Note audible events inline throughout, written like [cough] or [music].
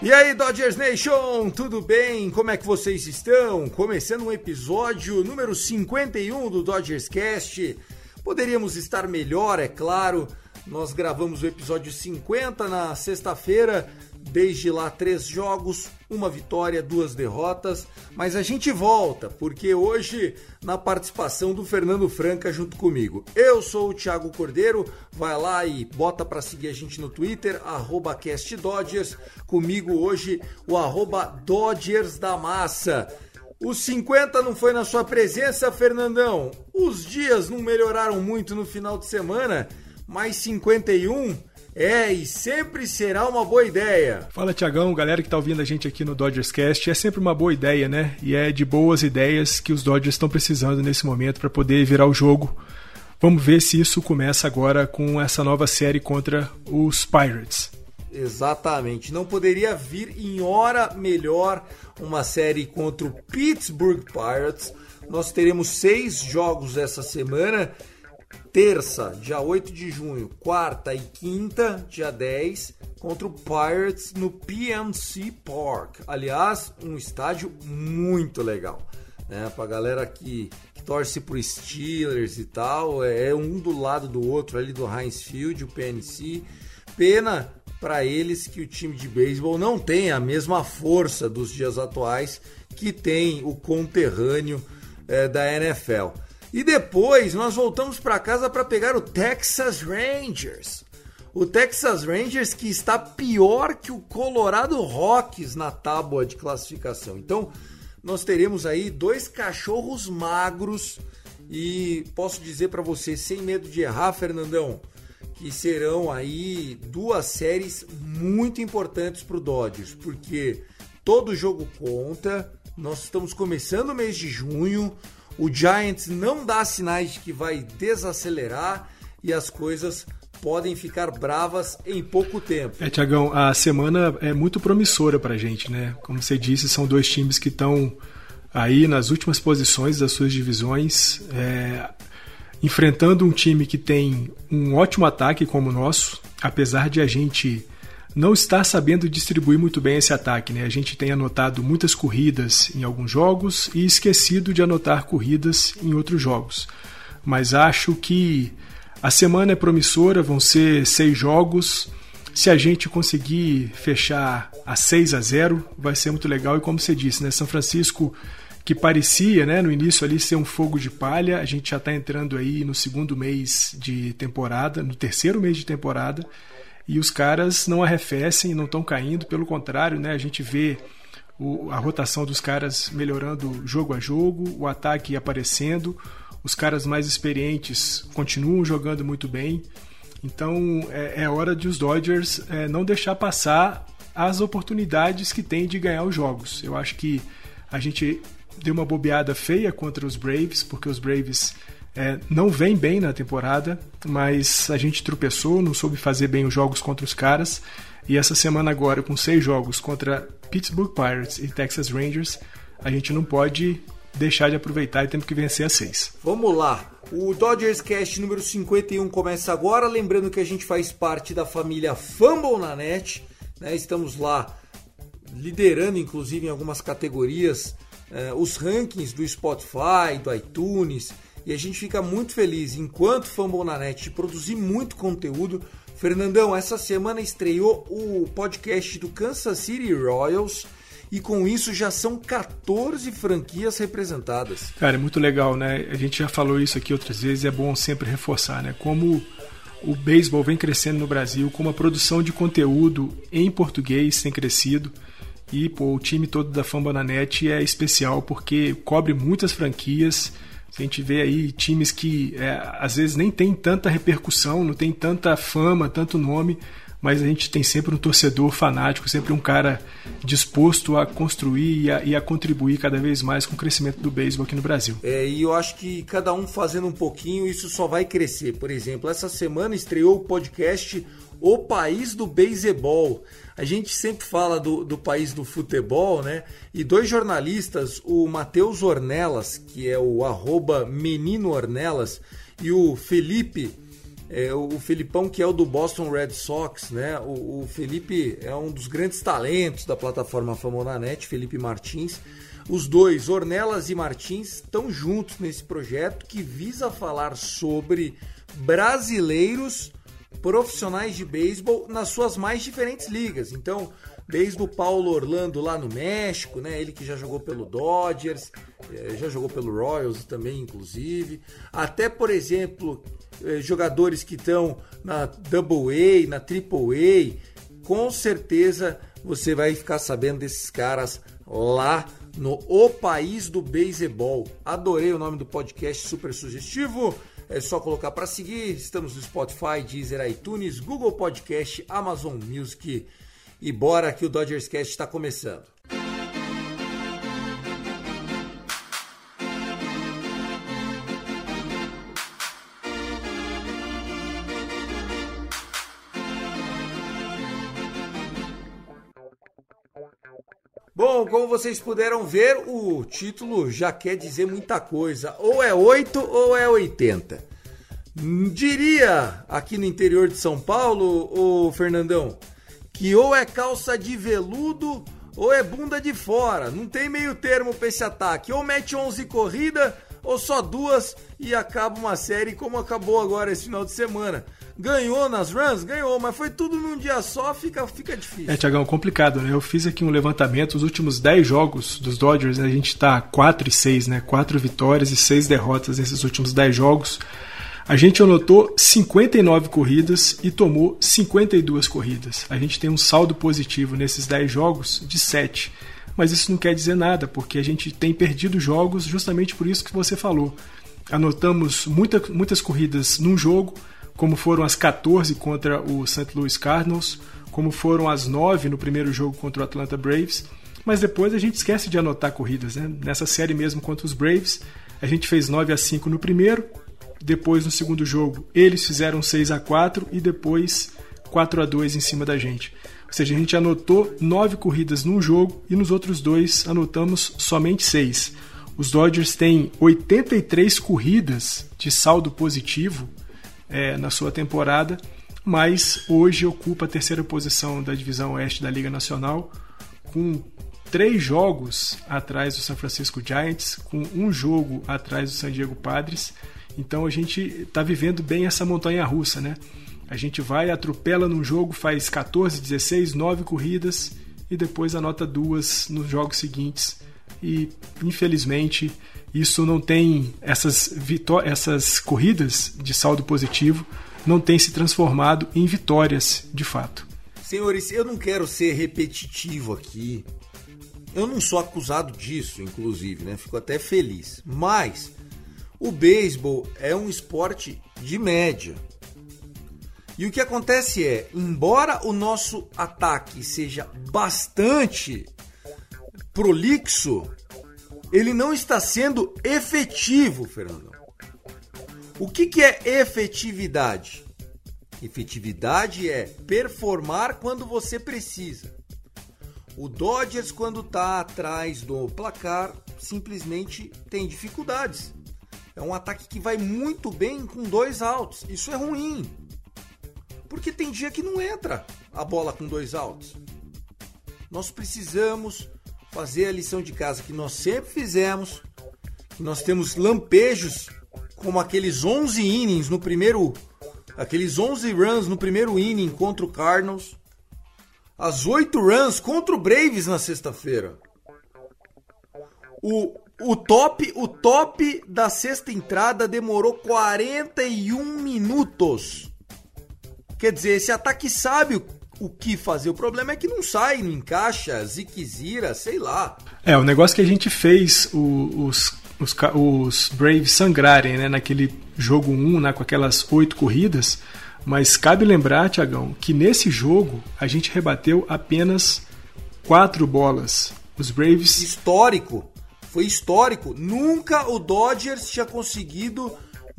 E aí, Dodgers Nation, tudo bem? Como é que vocês estão? Começando um episódio número 51 do Dodgers Cast. Poderíamos estar melhor, é claro. Nós gravamos o episódio 50 na sexta-feira. Desde lá, três jogos, uma vitória, duas derrotas. Mas a gente volta, porque hoje, na participação do Fernando Franca junto comigo. Eu sou o Thiago Cordeiro, vai lá e bota para seguir a gente no Twitter, CastDodgers. Comigo hoje, o arroba Dodgers da Massa. Os 50 não foi na sua presença, Fernandão. Os dias não melhoraram muito no final de semana, mas 51 é e sempre será uma boa ideia. Fala Tiagão, galera que tá ouvindo a gente aqui no Dodgers Cast, é sempre uma boa ideia, né? E é de boas ideias que os Dodgers estão precisando nesse momento para poder virar o jogo. Vamos ver se isso começa agora com essa nova série contra os Pirates. Exatamente, não poderia vir em hora melhor uma série contra o Pittsburgh Pirates. Nós teremos seis jogos essa semana terça, dia 8 de junho, quarta e quinta, dia 10, contra o Pirates no PNC Park. Aliás, um estádio muito legal. Né? Pra galera que, torce pro Steelers e tal, é um do lado do outro ali do Heinz Field, o PNC. Pena para eles que o time de beisebol não tem a mesma força dos dias atuais que tem o conterrâneo é, da NFL. E depois nós voltamos para casa para pegar o Texas Rangers. O Texas Rangers que está pior que o Colorado Rockies na tábua de classificação. Então, nós teremos aí dois cachorros magros e posso dizer para você sem medo de errar, Fernandão, que serão aí duas séries muito importantes para o Dodgers, porque todo jogo conta. Nós estamos começando o mês de junho. O Giants não dá sinais de que vai desacelerar e as coisas podem ficar bravas em pouco tempo. É, Tiagão, a semana é muito promissora pra gente, né? Como você disse, são dois times que estão aí nas últimas posições das suas divisões, é, enfrentando um time que tem um ótimo ataque como o nosso, apesar de a gente não estar sabendo distribuir muito bem esse ataque. Né? A gente tem anotado muitas corridas em alguns jogos e esquecido de anotar corridas em outros jogos. Mas acho que a semana é promissora, vão ser seis jogos. Se a gente conseguir fechar a 6 a 0, vai ser muito legal. E como você disse, né, São Francisco, que parecia né, no início ali ser um fogo de palha, a gente já está entrando aí no segundo mês de temporada, no terceiro mês de temporada e os caras não arrefecem, não estão caindo, pelo contrário, né? A gente vê o, a rotação dos caras melhorando jogo a jogo, o ataque aparecendo, os caras mais experientes continuam jogando muito bem. Então é, é hora de os Dodgers é, não deixar passar as oportunidades que tem de ganhar os jogos. Eu acho que a gente deu uma bobeada feia contra os Braves, porque os Braves é, não vem bem na temporada, mas a gente tropeçou, não soube fazer bem os jogos contra os caras. E essa semana agora, com seis jogos contra Pittsburgh Pirates e Texas Rangers, a gente não pode deixar de aproveitar e temos que vencer a seis. Vamos lá. O Dodgers Cast número 51 começa agora. Lembrando que a gente faz parte da família Fumble na net. Né? Estamos lá liderando, inclusive, em algumas categorias, eh, os rankings do Spotify, do iTunes. E a gente fica muito feliz, enquanto Fumble na net, produzir muito conteúdo. Fernandão, essa semana estreou o podcast do Kansas City Royals e com isso já são 14 franquias representadas. Cara, é muito legal, né? A gente já falou isso aqui outras vezes, é bom sempre reforçar, né? Como o beisebol vem crescendo no Brasil, como a produção de conteúdo em português tem crescido. E pô, o time todo da Fambonanet é especial porque cobre muitas franquias. A gente vê aí times que é, às vezes nem tem tanta repercussão, não tem tanta fama, tanto nome, mas a gente tem sempre um torcedor fanático, sempre um cara disposto a construir e a, e a contribuir cada vez mais com o crescimento do beisebol aqui no Brasil. É, e eu acho que cada um fazendo um pouquinho, isso só vai crescer. Por exemplo, essa semana estreou o podcast O País do Beisebol. A gente sempre fala do, do país do futebol, né? E dois jornalistas, o Matheus Ornelas, que é o arroba Menino Ornelas, e o Felipe é, o Felipão, que é o do Boston Red Sox, né? O, o Felipe é um dos grandes talentos da plataforma Famonanet, Felipe Martins. Os dois, Ornelas e Martins, estão juntos nesse projeto que visa falar sobre brasileiros profissionais de beisebol nas suas mais diferentes ligas. Então, desde o Paulo Orlando lá no México, né? Ele que já jogou pelo Dodgers, é, já jogou pelo Royals também, inclusive. Até, por exemplo, é, jogadores que estão na Double A, na Triple A. Com certeza você vai ficar sabendo desses caras lá no O País do Beisebol. Adorei o nome do podcast, super sugestivo. É só colocar para seguir. Estamos no Spotify, Deezer, iTunes, Google Podcast, Amazon Music. E bora que o Dodgers Cast está começando. Como vocês puderam ver, o título já quer dizer muita coisa. Ou é 8 ou é 80. Diria aqui no interior de São Paulo, o Fernandão, que ou é calça de veludo ou é bunda de fora. Não tem meio termo pra esse ataque. Ou mete 11 corrida ou só duas e acaba uma série como acabou agora esse final de semana. Ganhou nas runs? Ganhou, mas foi tudo num dia só, fica, fica difícil. É, Tiagão, complicado, né? Eu fiz aqui um levantamento, os últimos 10 jogos dos Dodgers, a gente tá 4 e 6, né? 4 vitórias e 6 derrotas nesses últimos 10 jogos. A gente anotou 59 corridas e tomou 52 corridas. A gente tem um saldo positivo nesses 10 jogos de 7. Mas isso não quer dizer nada, porque a gente tem perdido jogos justamente por isso que você falou. Anotamos muita, muitas corridas num jogo, como foram as 14 contra o St. Louis Cardinals, como foram as 9 no primeiro jogo contra o Atlanta Braves, mas depois a gente esquece de anotar corridas. Né? Nessa série mesmo contra os Braves, a gente fez 9 a 5 no primeiro, depois no segundo jogo eles fizeram 6 a 4 e depois 4 a 2 em cima da gente. Ou seja, a gente anotou 9 corridas num jogo e nos outros dois anotamos somente 6. Os Dodgers têm 83 corridas de saldo positivo é, na sua temporada, mas hoje ocupa a terceira posição da divisão oeste da Liga Nacional, com três jogos atrás do San Francisco Giants, com um jogo atrás do San Diego Padres. Então a gente está vivendo bem essa montanha russa, né? A gente vai, atropela num jogo, faz 14, 16, 9 corridas e depois anota duas nos jogos seguintes. E infelizmente isso não tem essas, essas corridas de saldo positivo não tem se transformado em vitórias de fato. Senhores, eu não quero ser repetitivo aqui. Eu não sou acusado disso, inclusive, né? Fico até feliz. Mas o beisebol é um esporte de média. E o que acontece é, embora o nosso ataque seja bastante prolixo, ele não está sendo efetivo, Fernando. O que, que é efetividade? Efetividade é performar quando você precisa. O Dodgers, quando está atrás do placar, simplesmente tem dificuldades. É um ataque que vai muito bem com dois altos. Isso é ruim. Porque tem dia que não entra a bola com dois altos. Nós precisamos fazer a lição de casa que nós sempre fizemos. Nós temos lampejos como aqueles 11 innings no primeiro aqueles 11 runs no primeiro inning contra o Cardinals, as 8 runs contra o Braves na sexta-feira. O, o top, o top da sexta entrada demorou 41 minutos. Quer dizer, esse ataque sabe o, que fazer. O problema é que não sai, não encaixa, ziquezira, sei lá. É, o negócio que a gente fez os, os, os Braves sangrarem, né, naquele jogo 1, né, com aquelas oito corridas, mas cabe lembrar, Tiagão, que nesse jogo a gente rebateu apenas quatro bolas. Os Braves. Histórico. Foi histórico. Nunca o Dodgers tinha conseguido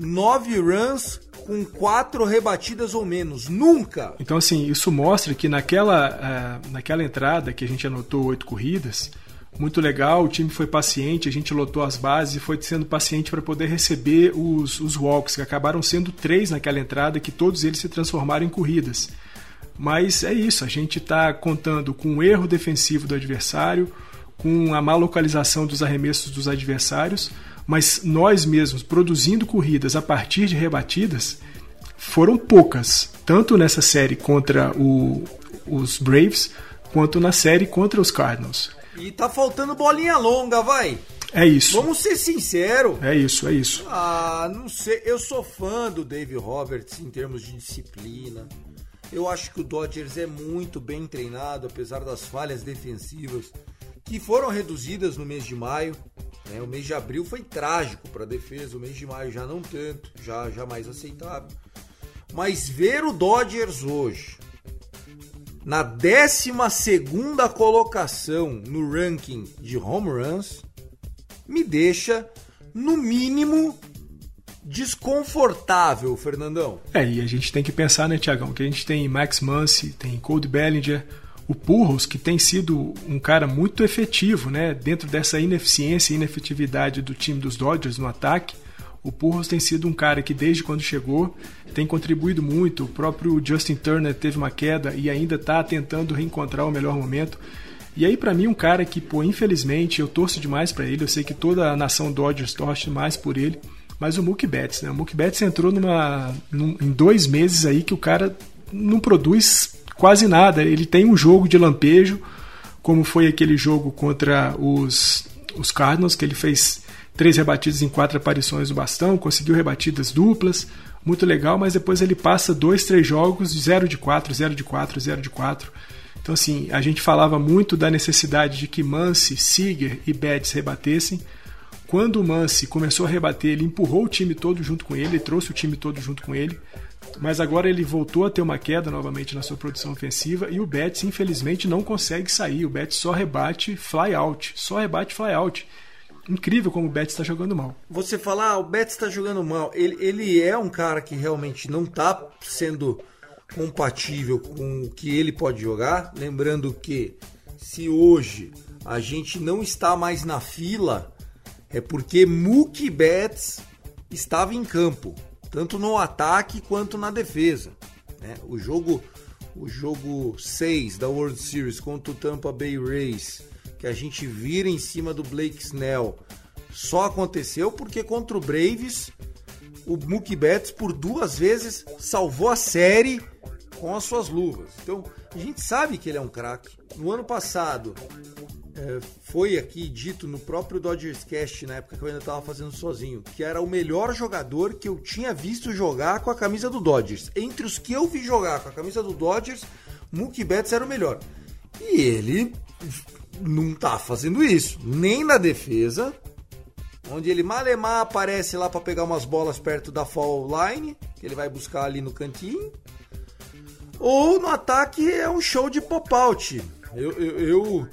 nove runs com quatro rebatidas ou menos. Nunca! Então, assim, isso mostra que naquela, uh, naquela entrada que a gente anotou oito corridas, muito legal, o time foi paciente, a gente lotou as bases e foi sendo paciente para poder receber os, os walks, que acabaram sendo três naquela entrada, que todos eles se transformaram em corridas. Mas é isso, a gente está contando com o erro defensivo do adversário, com a má localização dos arremessos dos adversários, mas nós mesmos produzindo corridas a partir de rebatidas foram poucas, tanto nessa série contra o, os Braves, quanto na série contra os Cardinals. E tá faltando bolinha longa, vai. É isso. Vamos ser sinceros. É isso, é isso. Ah, não sei. Eu sou fã do Dave Roberts em termos de disciplina. Eu acho que o Dodgers é muito bem treinado, apesar das falhas defensivas que foram reduzidas no mês de maio. Né? O mês de abril foi trágico para a defesa, o mês de maio já não tanto, já, já mais aceitável. Mas ver o Dodgers hoje na 12 colocação no ranking de home runs me deixa, no mínimo, desconfortável, Fernandão. É, e a gente tem que pensar, né, Tiagão, que a gente tem Max Muncy, tem Cody Bellinger, o Purros, que tem sido um cara muito efetivo, né, dentro dessa ineficiência e inefetividade do time dos Dodgers no ataque. O Purros tem sido um cara que, desde quando chegou, tem contribuído muito. O próprio Justin Turner teve uma queda e ainda está tentando reencontrar o melhor momento. E aí, para mim, um cara que, pô, infelizmente, eu torço demais para ele. Eu sei que toda a nação Dodgers torce mais por ele. Mas o Mookie Betts, né? O Mookie Betts entrou numa, num, em dois meses aí que o cara não produz quase nada. Ele tem um jogo de lampejo, como foi aquele jogo contra os, os Cardinals, que ele fez três rebatidas em quatro aparições no bastão, conseguiu rebatidas duplas, muito legal, mas depois ele passa dois, três jogos, 0 de 4, 0 de 4, 0 de 4. Então, assim, a gente falava muito da necessidade de que Mance, Seager e Betts rebatessem. Quando o Mance começou a rebater, ele empurrou o time todo junto com ele, trouxe o time todo junto com ele. Mas agora ele voltou a ter uma queda novamente na sua produção ofensiva e o Betts, infelizmente, não consegue sair. O Betts só rebate fly out, só rebate fly out incrível como o Betts está jogando mal. Você falar, ah, o Betts está jogando mal. Ele, ele é um cara que realmente não está sendo compatível com o que ele pode jogar. Lembrando que se hoje a gente não está mais na fila, é porque Mookie Betts estava em campo, tanto no ataque quanto na defesa. Né? O jogo o jogo 6 da World Series contra o Tampa Bay Rays que a gente vira em cima do Blake Snell só aconteceu porque contra o Braves o Mookie Betts por duas vezes salvou a série com as suas luvas. Então a gente sabe que ele é um craque. No ano passado foi aqui dito no próprio Dodgers Cast na época que eu ainda estava fazendo sozinho que era o melhor jogador que eu tinha visto jogar com a camisa do Dodgers. Entre os que eu vi jogar com a camisa do Dodgers, Mookie Betts era o melhor. E ele não tá fazendo isso. Nem na defesa, onde ele malemar aparece lá para pegar umas bolas perto da foul line, que ele vai buscar ali no cantinho. Ou no ataque é um show de pop-out. Eu, eu, eu,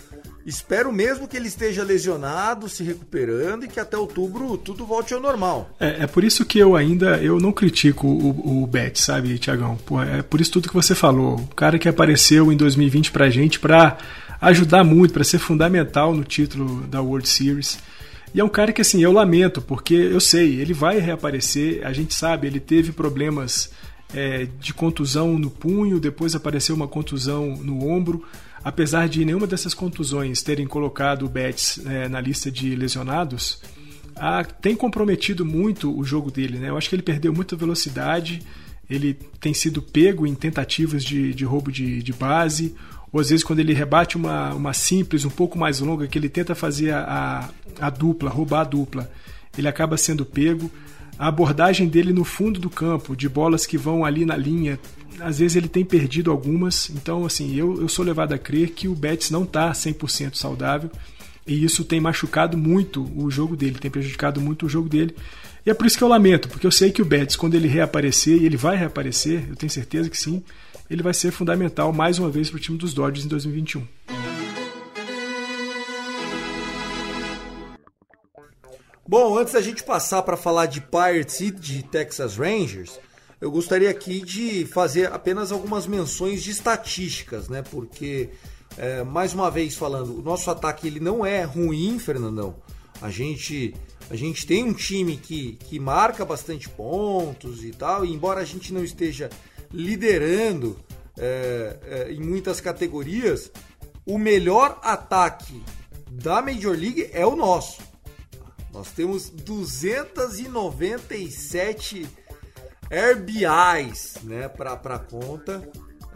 espero mesmo que ele esteja lesionado, se recuperando e que até outubro tudo volte ao normal. É, é por isso que eu ainda eu não critico o, o Bet, sabe, Tiagão? É por isso tudo que você falou. O cara que apareceu em 2020 pra gente pra ajudar muito, para ser fundamental no título da World Series. E é um cara que assim, eu lamento, porque eu sei, ele vai reaparecer, a gente sabe, ele teve problemas é, de contusão no punho, depois apareceu uma contusão no ombro. Apesar de nenhuma dessas contusões terem colocado o Betts é, na lista de lesionados, a, tem comprometido muito o jogo dele. Né? Eu acho que ele perdeu muita velocidade, ele tem sido pego em tentativas de, de roubo de, de base, ou às vezes quando ele rebate uma, uma simples um pouco mais longa, que ele tenta fazer a, a, a dupla, roubar a dupla, ele acaba sendo pego. A abordagem dele no fundo do campo, de bolas que vão ali na linha, às vezes ele tem perdido algumas, então assim, eu, eu sou levado a crer que o Betis não está 100% saudável e isso tem machucado muito o jogo dele, tem prejudicado muito o jogo dele. E é por isso que eu lamento, porque eu sei que o Betis, quando ele reaparecer, e ele vai reaparecer, eu tenho certeza que sim, ele vai ser fundamental mais uma vez para o time dos Dodgers em 2021. Bom, antes da gente passar para falar de Pirates e de Texas Rangers, eu gostaria aqui de fazer apenas algumas menções de estatísticas, né? Porque, é, mais uma vez falando, o nosso ataque ele não é ruim, Fernandão. A gente, a gente tem um time que, que marca bastante pontos e tal, e embora a gente não esteja liderando é, é, em muitas categorias, o melhor ataque da Major League é o nosso. Nós temos 297 RBIs né, para conta.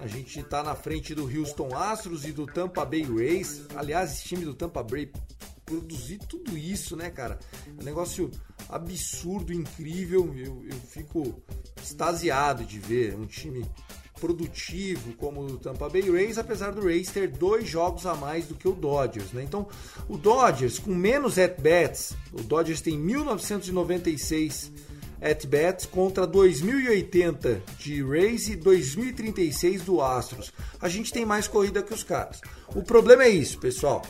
A gente está na frente do Houston Astros e do Tampa Bay Rays. Aliás, esse time do Tampa Bay produzir tudo isso, né, cara? É um negócio absurdo, incrível. Eu, eu fico extasiado de ver um time produtivo como o Tampa Bay Rays, apesar do Rays ter dois jogos a mais do que o Dodgers, né? Então, o Dodgers com menos at-bats, o Dodgers tem 1996 at-bats contra 2080 de Rays e 2036 do Astros. A gente tem mais corrida que os caras. O problema é isso, pessoal.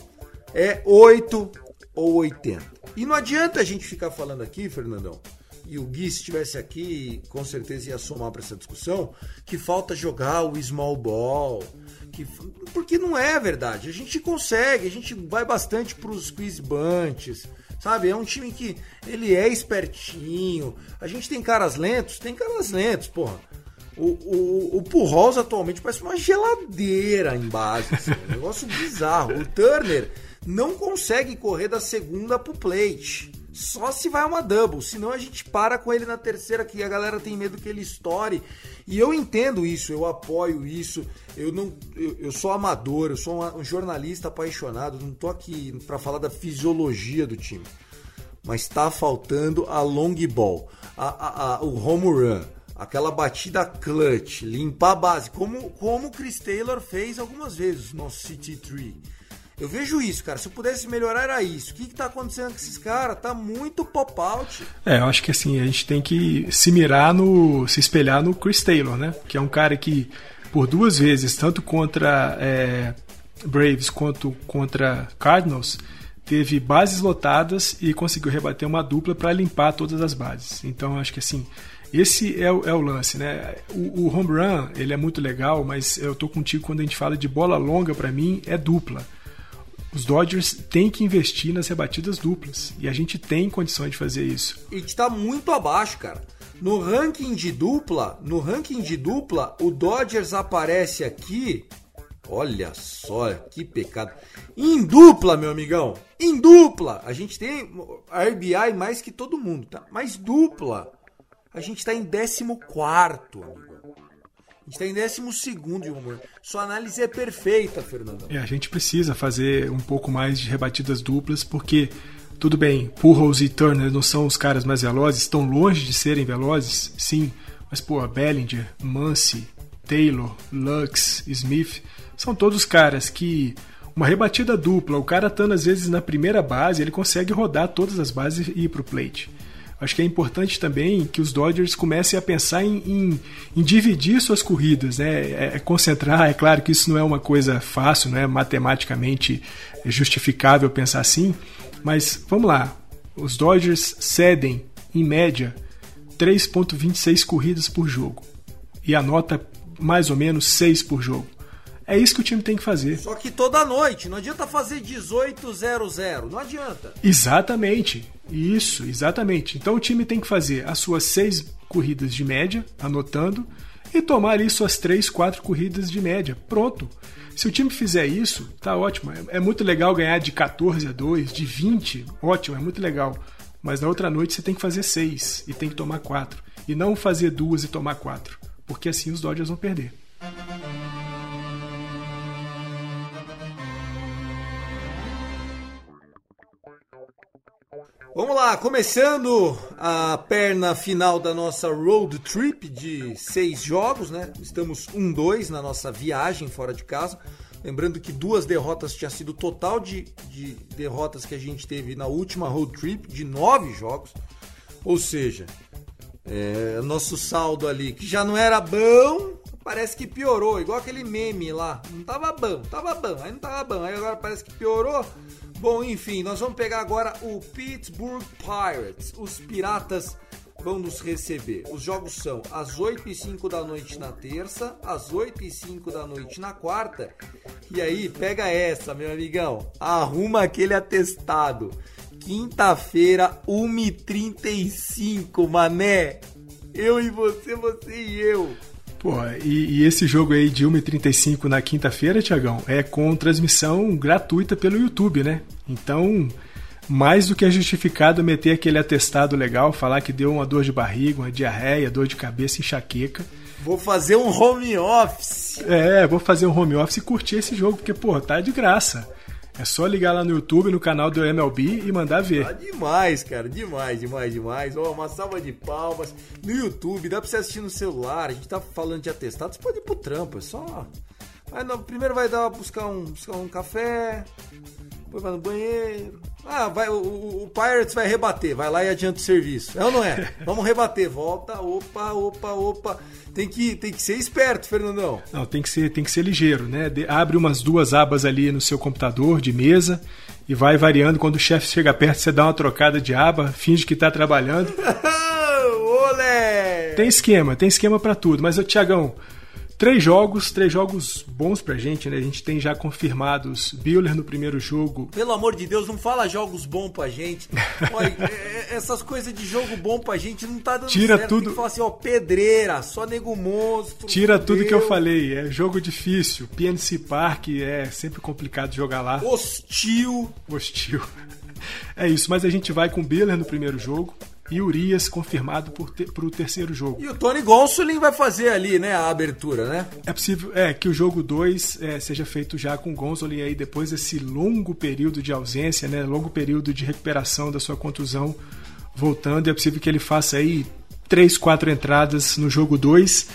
É 8 ou 80. E não adianta a gente ficar falando aqui, Fernandão, e o Gui, se estivesse aqui, com certeza ia somar para essa discussão, que falta jogar o small ball. Que, porque não é verdade. A gente consegue, a gente vai bastante para os quiz bunts Sabe? É um time que ele é espertinho. A gente tem caras lentos? Tem caras lentos, porra. O, o, o Purros atualmente parece uma geladeira em base. Assim, um negócio bizarro. O Turner não consegue correr da segunda pro plate. Só se vai uma double, senão a gente para com ele na terceira, que a galera tem medo que ele estoure. E eu entendo isso, eu apoio isso. Eu não, eu, eu sou amador, eu sou um jornalista apaixonado, não tô aqui para falar da fisiologia do time. Mas tá faltando a long ball, a, a, a, o home run, aquela batida clutch, limpar a base, como, como o Chris Taylor fez algumas vezes no City 3 eu vejo isso, cara. Se eu pudesse melhorar, era isso. O que, que tá acontecendo com esses caras? Tá muito pop-out. É, eu acho que assim, a gente tem que se mirar no. se espelhar no Chris Taylor, né? Que é um cara que, por duas vezes, tanto contra é, Braves quanto contra Cardinals, teve bases lotadas e conseguiu rebater uma dupla para limpar todas as bases. Então, acho que assim. Esse é o, é o lance, né? O, o home run, ele é muito legal, mas eu tô contigo quando a gente fala de bola longa, para mim, é dupla os Dodgers têm que investir nas rebatidas duplas. E a gente tem condições de fazer isso. E está muito abaixo, cara. No ranking de dupla, no ranking de dupla, o Dodgers aparece aqui. Olha só, que pecado. Em dupla, meu amigão. Em dupla. A gente tem RBI mais que todo mundo, tá? Mas dupla. A gente está em 14, amigo. A gente está em décimo segundo, Humor. Sua análise é perfeita, Fernando. É, a gente precisa fazer um pouco mais de rebatidas duplas, porque, tudo bem, Pujols e Turner não são os caras mais velozes, estão longe de serem velozes, sim, mas, pô, Bellinger, Muncy, Taylor, Lux, Smith, são todos caras que uma rebatida dupla, o cara estando às vezes na primeira base, ele consegue rodar todas as bases e ir para o plate. Acho que é importante também que os Dodgers comecem a pensar em, em, em dividir suas corridas, né? É, é, concentrar. É claro que isso não é uma coisa fácil, não é matematicamente justificável pensar assim, mas vamos lá. Os Dodgers cedem, em média, 3,26 corridas por jogo e anota mais ou menos 6 por jogo. É isso que o time tem que fazer. Só que toda noite, não adianta fazer 18-0-0, não adianta. Exatamente. Isso, exatamente. Então o time tem que fazer as suas seis corridas de média, anotando, e tomar ali suas três, quatro corridas de média. Pronto. Se o time fizer isso, tá ótimo. É, é muito legal ganhar de 14 a 2, de 20, ótimo, é muito legal. Mas na outra noite você tem que fazer seis e tem que tomar quatro. E não fazer duas e tomar quatro. Porque assim os Dodgers vão perder. Vamos lá, começando a perna final da nossa road trip de seis jogos, né? Estamos 1-2 na nossa viagem fora de casa. Lembrando que duas derrotas tinha sido o total de, de derrotas que a gente teve na última road trip, de nove jogos. Ou seja, é, nosso saldo ali, que já não era bom, parece que piorou. Igual aquele meme lá. Não tava bom, tava bom, aí não tava bom. Aí agora parece que piorou. Bom, enfim, nós vamos pegar agora o Pittsburgh Pirates. Os Piratas vão nos receber. Os jogos são às 8 e 5 da noite na terça, às 8 e 5 da noite na quarta. E aí, pega essa, meu amigão. Arruma aquele atestado. Quinta-feira, 1h35, mané. Eu e você, você e eu. Pô, e, e, esse jogo aí de 1h35 na quinta-feira, Tiagão, é com transmissão gratuita pelo YouTube, né? Então, mais do que é justificado meter aquele atestado legal, falar que deu uma dor de barriga, uma diarreia, dor de cabeça, enxaqueca. Vou fazer um home office. É, vou fazer um home office e curtir esse jogo, porque, pô, tá de graça. É só ligar lá no YouTube, no canal do MLB e mandar ver. Tá demais, cara. Demais, demais, demais. Ó, uma salva de palmas. No YouTube, dá pra você assistir no celular. A gente tá falando de atestado. Você pode ir pro trampo, é só. Não, primeiro vai dar buscar um, buscar um café. Depois vai no banheiro. Ah, vai, o, o, Pirates vai rebater. Vai lá e adianta o serviço. É ou não é? [laughs] Vamos rebater. Volta, opa, opa, opa tem que, tem que ser esperto, Fernandão. Não, tem que ser, tem que ser ligeiro, né? De, abre umas duas abas ali no seu computador de mesa e vai variando. Quando o chefe chega perto, você dá uma trocada de aba, finge que está trabalhando. [laughs] Olé! Tem esquema, tem esquema para tudo. Mas, Tiagão, Três jogos, três jogos bons pra gente, né? A gente tem já confirmados Buehler no primeiro jogo. Pelo amor de Deus, não fala jogos bons pra gente. [laughs] Olha, é, é, essas coisas de jogo bom pra gente não tá dando Tira certo. tudo. Tem que assim, ó, pedreira, só nego monstro. Tira tudo que eu falei, é jogo difícil. PNC Park é sempre complicado jogar lá. Hostil. Hostil. [laughs] É isso, mas a gente vai com Buehler no primeiro jogo e Urias confirmado para o terceiro jogo. E o Tony Gonsolin vai fazer ali, né, a abertura, né? É possível é, que o jogo 2 é, seja feito já com Gonsolin aí depois desse longo período de ausência, né, longo período de recuperação da sua contusão voltando. É possível que ele faça aí três, quatro entradas no jogo 2.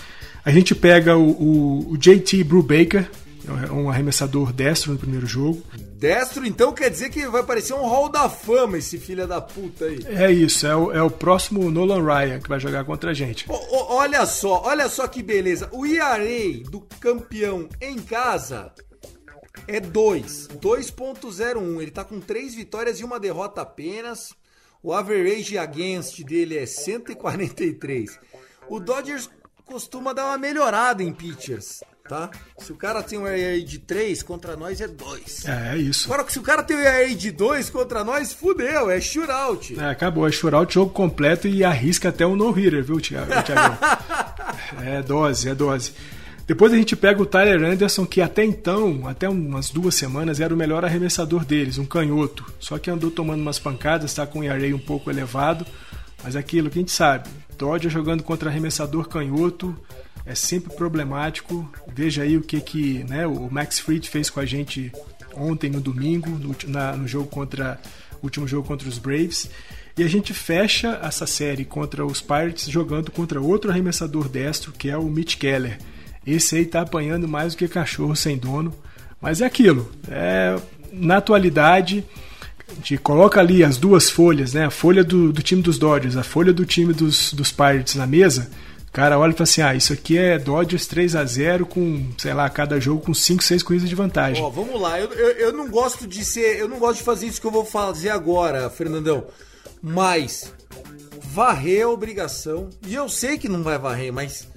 A gente pega o, o, o JT Brubaker, um arremessador destro no primeiro jogo. Destro, então quer dizer que vai parecer um hall da fama esse filho da puta aí. É isso, é o, é o próximo Nolan Ryan que vai jogar contra a gente. O, o, olha só, olha só que beleza. O ERA do campeão em casa é 2, 2.01. Ele tá com 3 vitórias e uma derrota apenas. O average against dele é 143. O Dodgers costuma dar uma melhorada em pitchers tá? Se o cara tem um ERA de 3, contra nós é 2. É, é isso. Agora, se o cara tem um ERA de 2 contra nós, fudeu, é shootout. É, acabou, é shootout, jogo completo e arrisca até um no-hitter, viu, Thiago? [laughs] é dose, é dose. Depois a gente pega o Tyler Anderson, que até então, até umas duas semanas, era o melhor arremessador deles, um canhoto. Só que andou tomando umas pancadas, está com um ERA um pouco elevado. Mas aquilo que a gente sabe, Dodger jogando contra arremessador canhoto, é sempre problemático. Veja aí o que, que né, o Max Fried fez com a gente ontem no domingo, no, na, no jogo contra último jogo contra os Braves. E a gente fecha essa série contra os Pirates jogando contra outro arremessador destro, que é o Mitch Keller. Esse aí tá apanhando mais do que cachorro sem dono. Mas é aquilo. É, na atualidade, a gente coloca ali as duas folhas, né? A folha do, do time dos Dodgers, a folha do time dos, dos Pirates na mesa cara olha e fala assim: ah, isso aqui é Dodgers 3 a 0 com, sei lá, cada jogo com 5, 6 corridas de vantagem. Ó, vamos lá, eu, eu, eu, não gosto de ser. Eu não gosto de fazer isso que eu vou fazer agora, Fernandão. Mas varrer é obrigação. E eu sei que não vai varrer, mas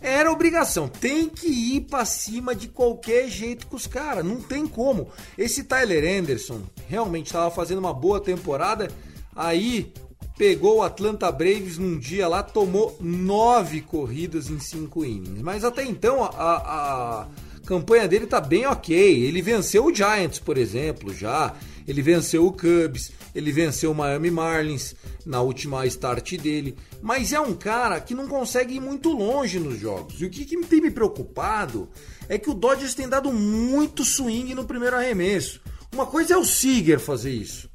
Era obrigação, tem que ir pra cima de qualquer jeito com os caras, não tem como. Esse Tyler Anderson realmente estava fazendo uma boa temporada, aí pegou o Atlanta Braves num dia lá, tomou nove corridas em cinco innings. Mas até então a, a campanha dele tá bem ok. Ele venceu o Giants, por exemplo, já. Ele venceu o Cubs, ele venceu o Miami Marlins na última start dele. Mas é um cara que não consegue ir muito longe nos jogos. E o que, que tem me preocupado é que o Dodgers tem dado muito swing no primeiro arremesso. Uma coisa é o Seager fazer isso.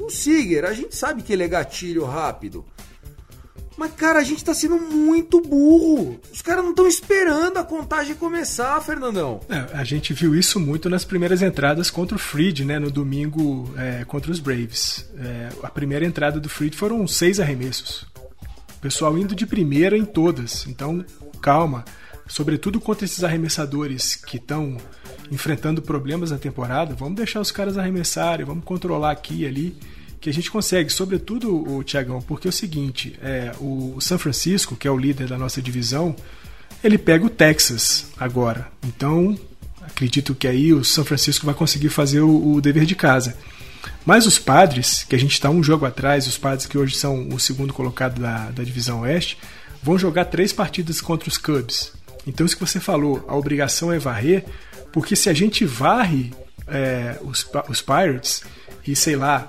O Seager, a gente sabe que ele é gatilho rápido. Mas, cara, a gente tá sendo muito burro. Os caras não estão esperando a contagem começar, Fernandão. É, a gente viu isso muito nas primeiras entradas contra o Freed, né? No domingo é, contra os Braves. É, a primeira entrada do Freed foram seis arremessos. O pessoal indo de primeira em todas. Então, calma. Sobretudo contra esses arremessadores que estão enfrentando problemas na temporada, vamos deixar os caras arremessarem, vamos controlar aqui e ali que a gente consegue, sobretudo o Tiagão, porque é o seguinte, é, o San Francisco, que é o líder da nossa divisão, ele pega o Texas agora. Então, acredito que aí o São Francisco vai conseguir fazer o, o dever de casa. Mas os padres, que a gente está um jogo atrás, os padres que hoje são o segundo colocado da, da divisão oeste, vão jogar três partidas contra os Cubs. Então, isso que você falou, a obrigação é varrer, porque se a gente varre é, os, os Pirates e sei lá,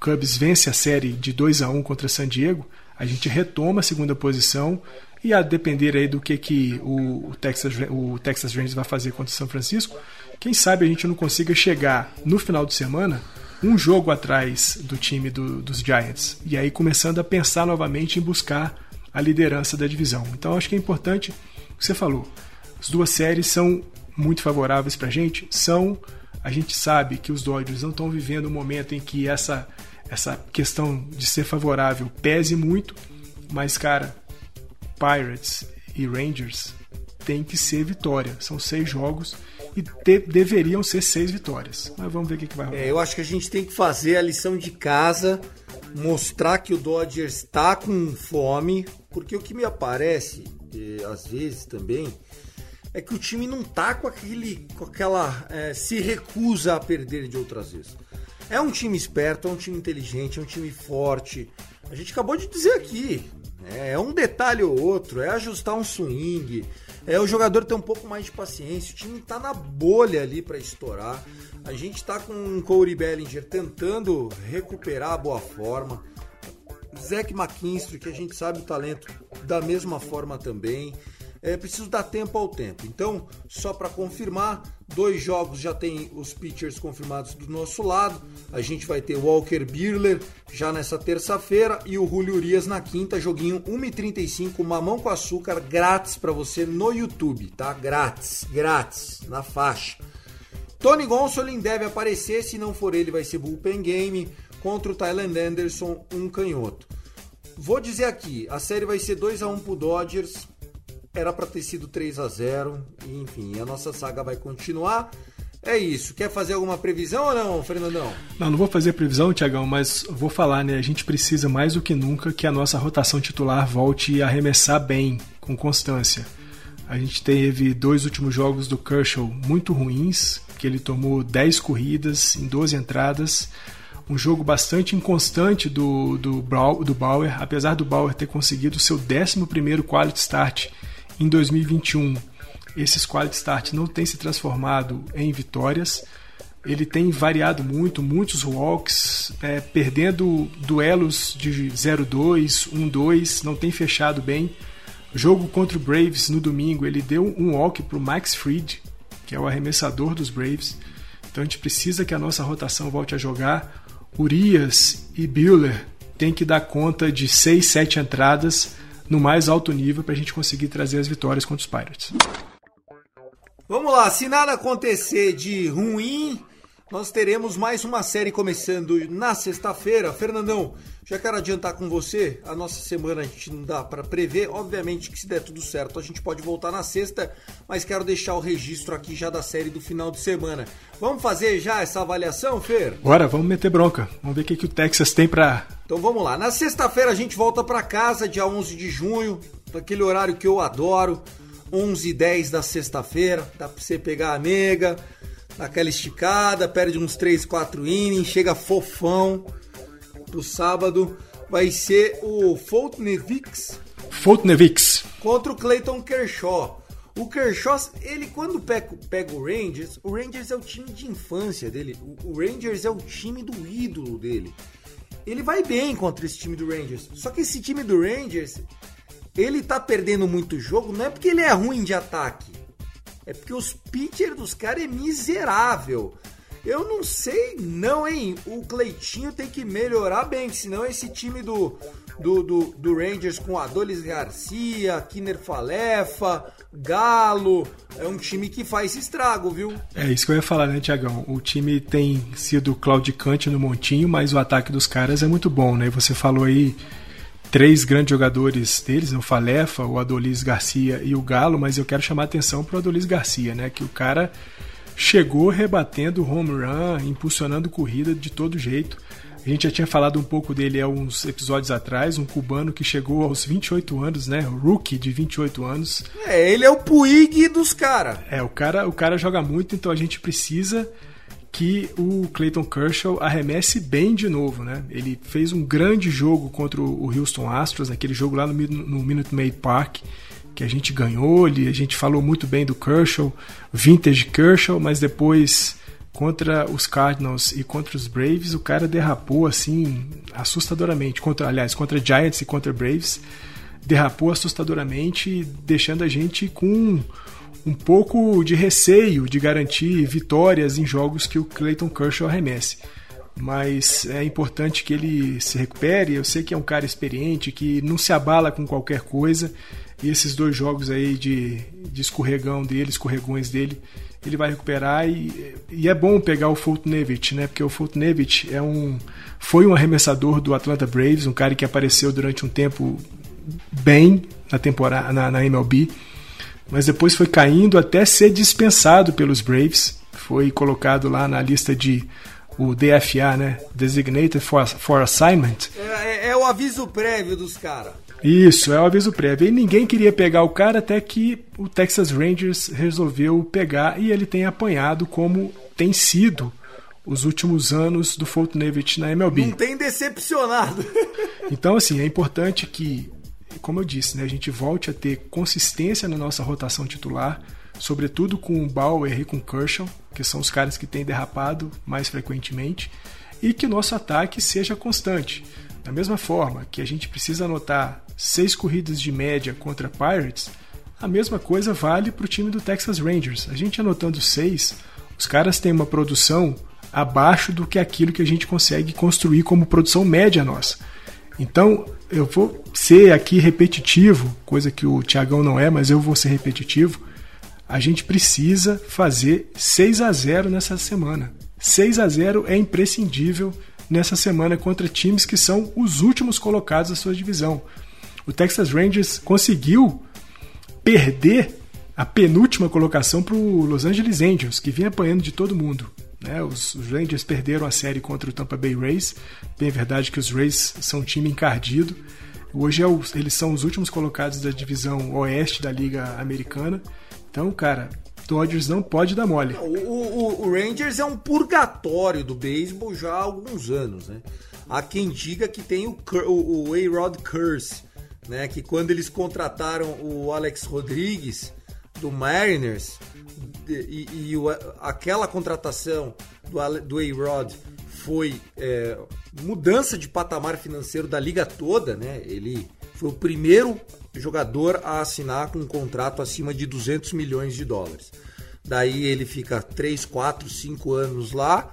Cubs vence a série de 2 a 1 contra San Diego, a gente retoma a segunda posição e a depender aí do que, que o, o, Texas, o Texas Rangers vai fazer contra o São Francisco, quem sabe a gente não consiga chegar no final de semana um jogo atrás do time do, dos Giants e aí começando a pensar novamente em buscar a liderança da divisão. Então acho que é importante o que você falou. As duas séries são muito favoráveis para a gente, são a gente sabe que os Dodgers não estão vivendo um momento em que essa essa questão de ser favorável pese muito, mas cara, Pirates e Rangers tem que ser vitória. São seis jogos e de, deveriam ser seis vitórias. Mas vamos ver o que, que vai rolar. É, eu acho que a gente tem que fazer a lição de casa, mostrar que o Dodgers está com fome, porque o que me aparece, eh, às vezes também, é que o time não tá com aquele, com aquela, é, se recusa a perder de outras vezes. É um time esperto, é um time inteligente, é um time forte. A gente acabou de dizer aqui. Né? É um detalhe ou outro, é ajustar um swing, é o jogador ter um pouco mais de paciência. O time tá na bolha ali para estourar. A gente tá com o Corey Bellinger tentando recuperar a boa forma. Zack McKinstry, que a gente sabe o talento da mesma forma também é preciso dar tempo ao tempo. Então, só para confirmar, dois jogos já tem os pitchers confirmados do nosso lado. A gente vai ter Walker Birler já nessa terça-feira e o Julio Urias na quinta, joguinho 1h35, mamão com açúcar, grátis para você no YouTube, tá? Grátis, grátis, na faixa. Tony Gonsolin deve aparecer, se não for ele vai ser bullpen game contra o Thailand Anderson, um canhoto. Vou dizer aqui, a série vai ser 2 a 1 pro Dodgers, era para ter sido 3 a 0 enfim, a nossa saga vai continuar. É isso. Quer fazer alguma previsão ou não, Fernandão? Não, não vou fazer previsão, Tiagão, mas vou falar, né? A gente precisa mais do que nunca que a nossa rotação titular volte a arremessar bem, com constância. A gente teve dois últimos jogos do Kershaw muito ruins, que ele tomou 10 corridas em 12 entradas. Um jogo bastante inconstante do, do, do Bauer, apesar do Bauer ter conseguido seu 11 quality start em 2021 esses quality start não têm se transformado em vitórias. Ele tem variado muito, muitos walks, é, perdendo duelos de 0-2, 1-2, não tem fechado bem. Jogo contra o Braves no domingo, ele deu um walk para o Max Fried, que é o arremessador dos Braves. Então a gente precisa que a nossa rotação volte a jogar. Urias e Buehler têm que dar conta de 6, 7 entradas no mais alto nível para a gente conseguir trazer as vitórias contra os Pirates. Vamos lá, se nada acontecer de ruim, nós teremos mais uma série começando na sexta-feira. Fernandão, já quero adiantar com você, a nossa semana a gente não dá para prever. Obviamente que se der tudo certo, a gente pode voltar na sexta, mas quero deixar o registro aqui já da série do final de semana. Vamos fazer já essa avaliação, Fer? Bora, vamos meter bronca. Vamos ver o que, que o Texas tem para. Então vamos lá. Na sexta-feira a gente volta para casa, dia 11 de junho, naquele horário que eu adoro 11 e 10 da sexta-feira. Dá pra você pegar a nega, dá aquela esticada, perde uns 3, 4 innings, chega fofão pro sábado. Vai ser o Fultnevix Fultnevix. contra o Clayton Kershaw. O Kershaw, ele quando pega, pega o Rangers, o Rangers é o time de infância dele. O, o Rangers é o time do ídolo dele. Ele vai bem contra esse time do Rangers. Só que esse time do Rangers, ele tá perdendo muito jogo, não é porque ele é ruim de ataque. É porque os pitchers dos caras é miserável. Eu não sei não, hein? O Cleitinho tem que melhorar bem, senão esse time do, do, do, do Rangers com Adolis Garcia, Kinner Falefa, Galo, é um time que faz estrago, viu? É isso que eu ia falar, né, Tiagão? O time tem sido claudicante no montinho, mas o ataque dos caras é muito bom, né? Você falou aí três grandes jogadores deles, né? o Falefa, o Adolis Garcia e o Galo, mas eu quero chamar a atenção pro Adolis Garcia, né? Que o cara chegou rebatendo home run, impulsionando corrida de todo jeito. A gente já tinha falado um pouco dele há uns episódios atrás, um cubano que chegou aos 28 anos, né? Rookie de 28 anos. É, ele é o Puig dos caras. É, o cara, o cara joga muito, então a gente precisa que o Clayton Kershaw arremesse bem de novo, né? Ele fez um grande jogo contra o Houston Astros, aquele jogo lá no, no Minute Maid Park, que a gente ganhou, ele, a gente falou muito bem do Kershaw, vintage Kershaw, mas depois contra os Cardinals e contra os Braves, o cara derrapou assim assustadoramente, contra, aliás, contra Giants e contra Braves, derrapou assustadoramente, deixando a gente com um pouco de receio de garantir vitórias em jogos que o Clayton Kershaw arremesse. Mas é importante que ele se recupere. Eu sei que é um cara experiente, que não se abala com qualquer coisa. E esses dois jogos aí de, de escorregão dele, escorregões dele, ele vai recuperar. E, e é bom pegar o Fultonevich, né? Porque o Fultonevich é um, foi um arremessador do Atlanta Braves, um cara que apareceu durante um tempo bem na temporada na, na MLB mas depois foi caindo até ser dispensado pelos Braves. Foi colocado lá na lista de o DFA, né? Designated for, for Assignment. É, é o aviso prévio dos caras. Isso, é o aviso prévio. E ninguém queria pegar o cara até que o Texas Rangers resolveu pegar e ele tem apanhado como tem sido os últimos anos do Fultonevich na MLB. Não tem decepcionado. [laughs] então, assim, é importante que como eu disse, né, a gente volte a ter consistência na nossa rotação titular, sobretudo com o Bauer e com o Kershaw, que são os caras que têm derrapado mais frequentemente, e que o nosso ataque seja constante. Da mesma forma que a gente precisa anotar seis corridas de média contra Pirates, a mesma coisa vale para o time do Texas Rangers. A gente anotando seis, os caras têm uma produção abaixo do que aquilo que a gente consegue construir como produção média nossa. Então, eu vou ser aqui repetitivo, coisa que o Tiagão não é, mas eu vou ser repetitivo. A gente precisa fazer 6 a 0 nessa semana. 6 a 0 é imprescindível nessa semana contra times que são os últimos colocados da sua divisão. O Texas Rangers conseguiu perder a penúltima colocação para o Los Angeles Angels, que vinha apanhando de todo mundo. Né? Os, os, Rangers perderam a série contra o Tampa Bay Rays. Bem verdade que os Rays são um time encardido. Hoje é o, eles são os últimos colocados da divisão oeste da Liga Americana. Então, cara, Dodgers não pode dar mole. O, o, o Rangers é um purgatório do beisebol já há alguns anos, né? Há quem diga que tem o, o, o A-Rod Curse, né? Que quando eles contrataram o Alex Rodrigues do Mariners, e, e aquela contratação do, do A-Rod foi é, mudança de patamar financeiro da liga toda, né? Ele foi o primeiro jogador a assinar com um contrato acima de 200 milhões de dólares. Daí ele fica 3, 4, 5 anos lá,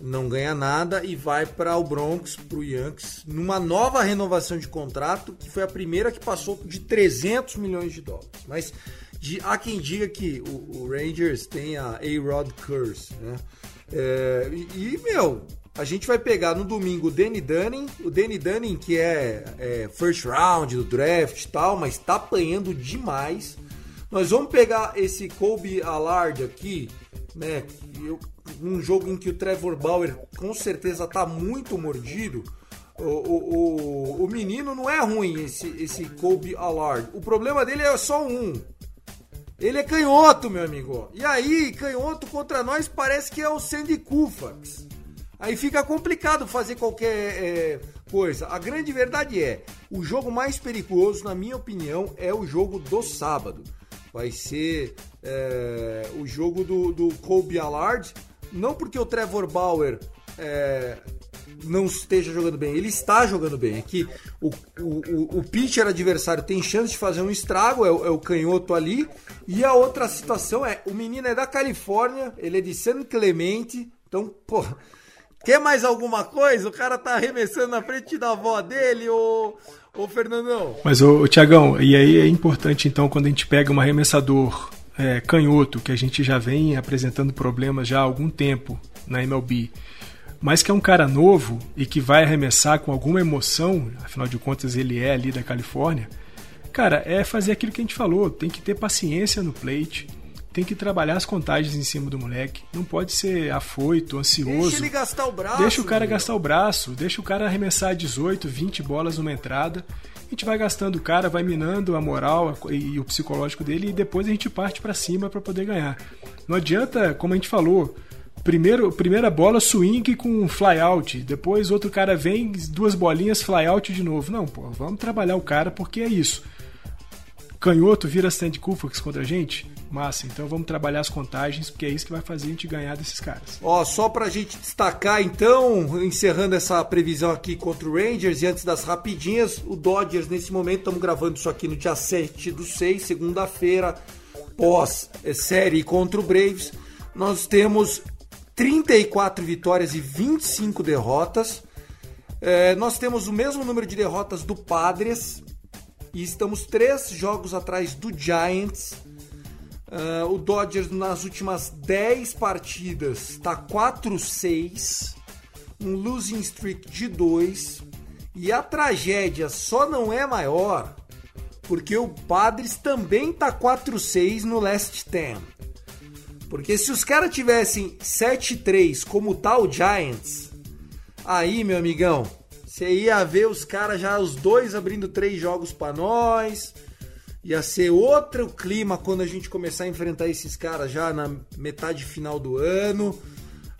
não ganha nada e vai para o Bronx, para o Yankees, numa nova renovação de contrato, que foi a primeira que passou de 300 milhões de dólares. Mas de, há quem diga que o, o Rangers tem a A-Rod Curse, né? É, e, e, meu, a gente vai pegar no domingo o Danny Dunning, o Danny Dunning que é, é first round do draft e tal, mas tá apanhando demais. Nós vamos pegar esse Kobe Allard aqui, né? Num jogo em que o Trevor Bauer com certeza tá muito mordido. O, o, o, o menino não é ruim, esse, esse Kobe Allard. O problema dele é só um Ele é canhoto, meu amigo. E aí, canhoto contra nós parece que é o Sandy Koufax. Aí fica complicado fazer qualquer é, coisa. A grande verdade é, o jogo mais perigoso, na minha opinião, é o jogo do sábado. Vai ser é, o jogo do, do Kobe Allard. Não porque o Trevor Bauer é, não esteja jogando bem. Ele está jogando bem. É que o, o, o pitcher adversário tem chance de fazer um estrago, é, é, o canhoto ali. E a outra situação é: o menino é da Califórnia, ele é de San Clemente. Então, pô, quer mais alguma coisa? O cara tá arremessando na frente da avó dele, ô, ô Fernandão. Mas, ô, ô Tiagão, e aí é importante então quando a gente pega um arremessador. É, canhoto, que a gente já vem apresentando problemas já há algum tempo na MLB mas que é um cara novo e que vai arremessar com alguma emoção, afinal de contas ele é ali da Califórnia, cara, é fazer aquilo que a gente falou, tem que ter paciência no plate, tem que trabalhar as contagens em cima do moleque, não pode ser afoito, ansioso. Deixa ele gastar o braço. Deixa o cara meu. gastar o braço, deixa o cara arremessar 18, 20 bolas numa entrada. A gente vai gastando o cara, vai minando a moral e o psicológico dele e depois a gente parte para cima para poder ganhar. Não adianta, como a gente falou, Primeiro, primeira bola, swing com fly out. Depois outro cara vem, duas bolinhas, fly out de novo. Não, pô, vamos trabalhar o cara porque é isso. Canhoto vira stand Koufax contra a gente? Massa, então vamos trabalhar as contagens, porque é isso que vai fazer a gente ganhar desses caras. Ó, só pra gente destacar então, encerrando essa previsão aqui contra o Rangers e antes das rapidinhas, o Dodgers nesse momento, estamos gravando isso aqui no dia 7 do 6, segunda-feira, pós série contra o Braves, nós temos 34 vitórias e 25 derrotas. É, nós temos o mesmo número de derrotas do Padres e estamos três jogos atrás do Giants. Uh, o Dodgers nas últimas 10 partidas está 4-6, um losing streak de 2. E a tragédia só não é maior porque o Padres também está 4-6 no last 10. Porque se os caras tivessem 7-3 como tá o Giants, aí, meu amigão, você ia ver os caras já, os dois abrindo três jogos para nós. Ia ser outro clima quando a gente começar a enfrentar esses caras já na metade final do ano.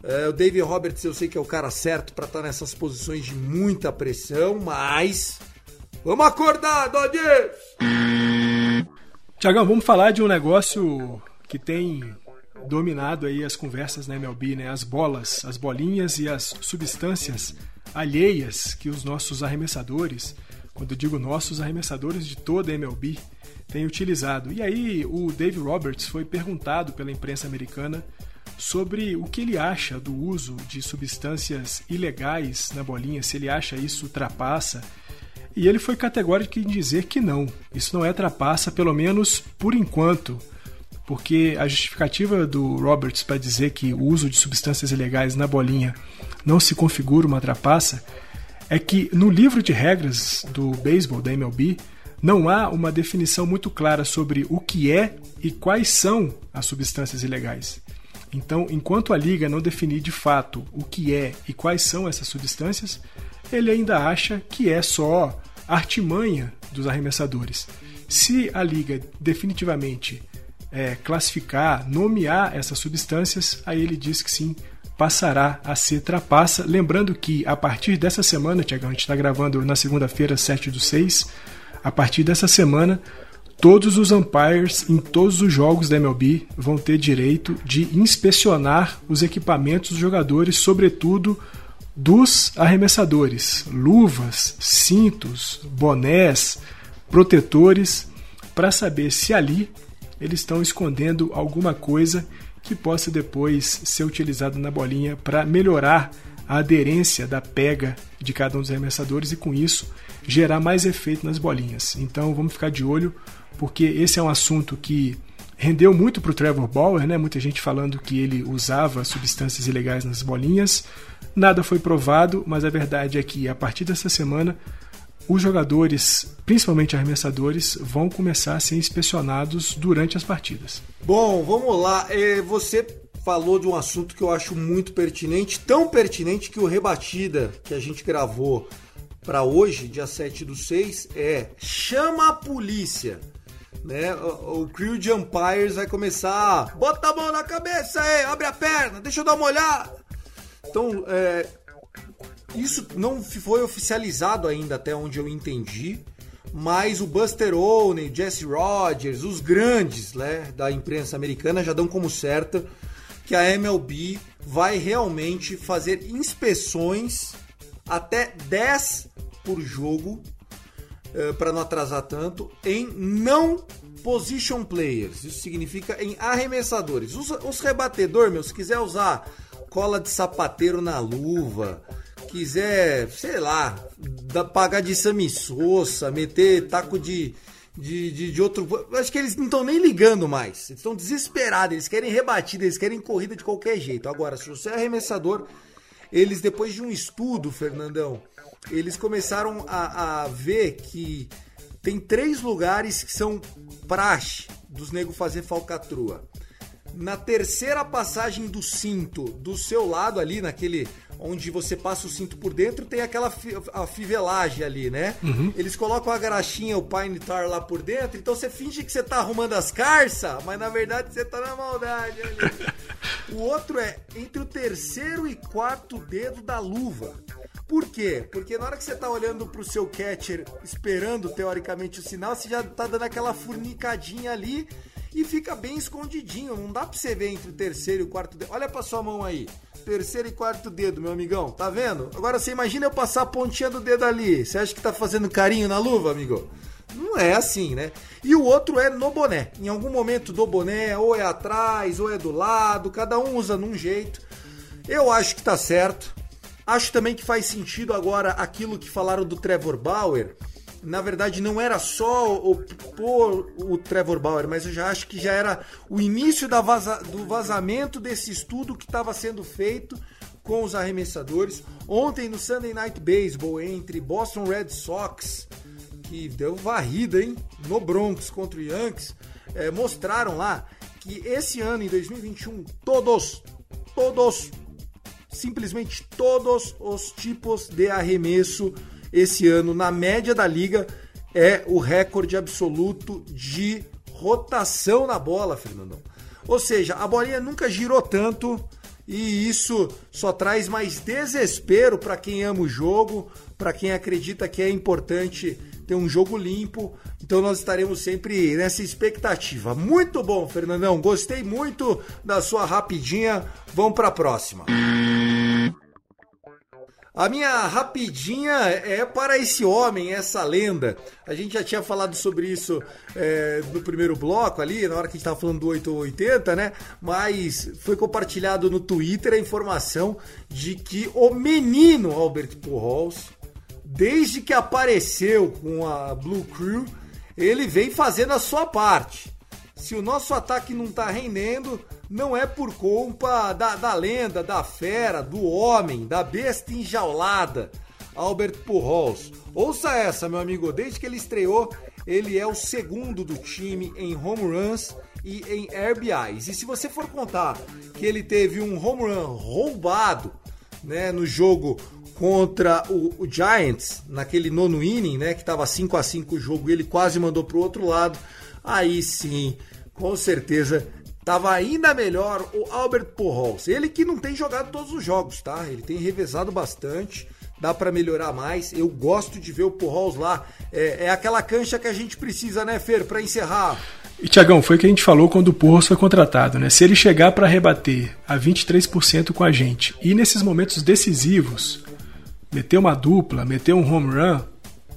É, o David Roberts eu sei que é o cara certo para estar tá nessas posições de muita pressão, mas vamos acordar, Dodgers! Tiagão, vamos falar de um negócio que tem dominado aí as conversas na MLB, né? As bolas, as bolinhas e as substâncias alheias que os nossos arremessadores, quando digo nossos arremessadores de toda a MLB, têm utilizado. E aí o Dave Roberts foi perguntado pela imprensa americana sobre o que ele acha do uso de substâncias ilegais na bolinha, se ele acha isso ultrapassa. E ele foi categórico em dizer que não, isso não é trapaça, pelo menos por enquanto porque a justificativa do Roberts para dizer que o uso de substâncias ilegais na bolinha não se configura uma trapaça é que no livro de regras do beisebol da MLB não há uma definição muito clara sobre o que é e quais são as substâncias ilegais. Então, enquanto a liga não definir de fato o que é e quais são essas substâncias, ele ainda acha que é só artimanha dos arremessadores. Se a liga definitivamente é, classificar, nomear essas substâncias, aí ele diz que sim, passará a ser trapaça. Lembrando que a partir dessa semana, Tiagão, a gente está gravando na segunda-feira, 7 do 6, a partir dessa semana, todos os umpires em todos os jogos da MLB vão ter direito de inspecionar os equipamentos dos jogadores, sobretudo dos arremessadores, luvas, cintos, bonés, protetores, para saber se ali eles estão escondendo alguma coisa que possa depois ser utilizado na bolinha para melhorar a aderência da pega de cada um dos arremessadores e com isso gerar mais efeito nas bolinhas. Então vamos ficar de olho porque esse é um assunto que rendeu muito para o Trevor Bauer, né? Muita gente falando que ele usava substâncias ilegais nas bolinhas. Nada foi provado, mas a verdade é que a partir dessa semana os jogadores, principalmente arremessadores, vão começar a ser inspecionados durante as partidas. Bom, vamos lá. É, você falou de um assunto que eu acho muito pertinente, tão pertinente que o Rebatida, que a gente gravou para hoje, dia 7 do 6, é chama a polícia. né? O, o crew de umpires vai começar. Bota a mão na cabeça aí, abre a perna, deixa eu dar uma olhada. Então, é, isso não foi oficializado ainda, até onde eu entendi. Mas o Buster Olney, Jesse Rogers, os grandes né, da imprensa americana já dão como certo que a MLB vai realmente fazer inspeções até 10 por jogo uh, para não atrasar tanto em não position players. Isso significa em arremessadores. Os, os rebatedores, meu, se quiser usar cola de sapateiro na luva, quiser, sei lá, pagar de samissoça, meter taco de, de, de, de, outro. Acho que eles não estão nem ligando mais. Eles estão desesperados, eles querem rebatida, eles querem corrida de qualquer jeito. Agora, se você é arremessador, eles, depois de um estudo, Fernandão, eles começaram a, a ver que tem três lugares que são praxe dos negros fazer falcatrua. Na terceira passagem do cinto do seu lado ali, naquele onde você passa o cinto por dentro, tem aquela fi, a fivelagem ali, né? Uhum. Eles colocam a graxinha, o pine tar lá por dentro, então você finge que você tá arrumando as carças, mas na verdade você tá na maldade ali. [laughs] o outro é entre o terceiro e quarto dedo da luva. Por quê? Porque na hora que você tá olhando pro seu catcher, esperando teoricamente o sinal, você já tá dando aquela fornicadinha ali e fica bem escondidinho. Não dá pra você ver entre o terceiro e o quarto dedo. Olha pra sua mão aí terceiro e quarto dedo, meu amigão. Tá vendo? Agora você imagina eu passar a pontinha do dedo ali. Você acha que tá fazendo carinho na luva, amigo? Não é assim, né? E o outro é no boné. Em algum momento do boné, ou é atrás, ou é do lado, cada um usa num jeito. Eu acho que tá certo. Acho também que faz sentido agora aquilo que falaram do Trevor Bauer na verdade não era só o, por o Trevor Bauer, mas eu já acho que já era o início vaza, do vazamento desse estudo que estava sendo feito com os arremessadores. Ontem no Sunday Night Baseball entre Boston Red Sox, que deu varrida, hein, no Bronx contra o Yankees, é, mostraram lá que esse ano, em 2021, todos, todos, simplesmente todos os tipos de arremesso esse ano, na média da liga, é o recorde absoluto de rotação na bola, Fernandão. Ou seja, a bolinha nunca girou tanto e isso só traz mais desespero para quem ama o jogo, para quem acredita que é importante ter um jogo limpo. Então nós estaremos sempre nessa expectativa. Muito bom, Fernandão. Gostei muito da sua rapidinha. Vamos para a próxima. A minha rapidinha é para esse homem, essa lenda. A gente já tinha falado sobre isso é, no primeiro bloco ali, na hora que a gente estava falando do 880, né? Mas foi compartilhado no Twitter a informação de que o menino Albert Pujols, desde que apareceu com a Blue Crew, ele vem fazendo a sua parte. Se o nosso ataque não está rendendo, não é por culpa da, da lenda, da fera, do homem, da besta enjaulada, Albert Pujols. Ouça essa, meu amigo, desde que ele estreou, ele é o segundo do time em home runs e em RBIs. E se você for contar que ele teve um home run roubado, né, no jogo contra o, o Giants, naquele nono inning, né, que estava 5 a 5 o jogo, ele quase mandou para o outro lado, aí sim, com certeza Tava ainda melhor o Albert Pujols. Ele que não tem jogado todos os jogos, tá? Ele tem revezado bastante. Dá para melhorar mais. Eu gosto de ver o Pujols lá. É, é aquela cancha que a gente precisa, né, Fer, para encerrar. E Tiagão, foi o que a gente falou quando o Pujols foi contratado, né? Se ele chegar para rebater a 23% com a gente e nesses momentos decisivos meter uma dupla, meter um home run,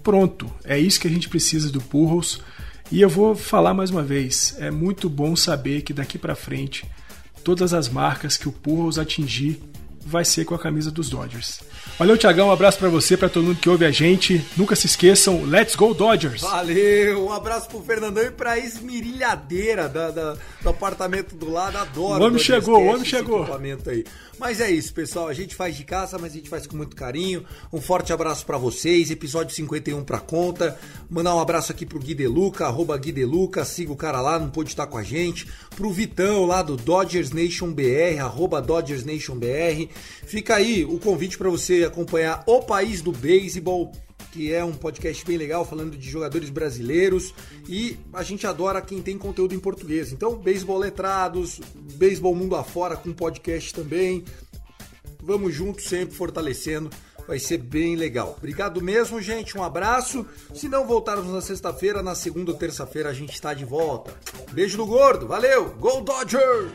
pronto. É isso que a gente precisa do Pujols e eu vou falar mais uma vez, é muito bom saber que daqui para frente todas as marcas que o Pujols atingir vai ser com a camisa dos Dodgers. Valeu, Tiagão. Um abraço para você, para todo mundo que ouve a gente. Nunca se esqueçam, let's go Dodgers! Valeu! Um abraço pro Fernandão e pra esmirilhadeira da, da, do apartamento do lado. Adoro. O homem chegou, o homem chegou. Aí. Mas é isso, pessoal. A gente faz de casa, mas a gente faz com muito carinho. Um forte abraço para vocês. Episódio 51 pra conta. Mandar um abraço aqui pro Gui Deluca, arroba Gui Deluca. Siga o cara lá, não pôde estar com a gente. Pro Vitão lá do Dodgers Nation BR, arroba Dodgers Nation BR. Fica aí o convite para você acompanhar o país do beisebol que é um podcast bem legal falando de jogadores brasileiros e a gente adora quem tem conteúdo em português. Então, beisebol letrados, beisebol mundo afora com podcast também. Vamos juntos sempre fortalecendo. Vai ser bem legal. Obrigado mesmo, gente. Um abraço. Se não voltarmos na sexta-feira, na segunda ou terça-feira a gente está de volta. Beijo do gordo. Valeu. Go Dodgers!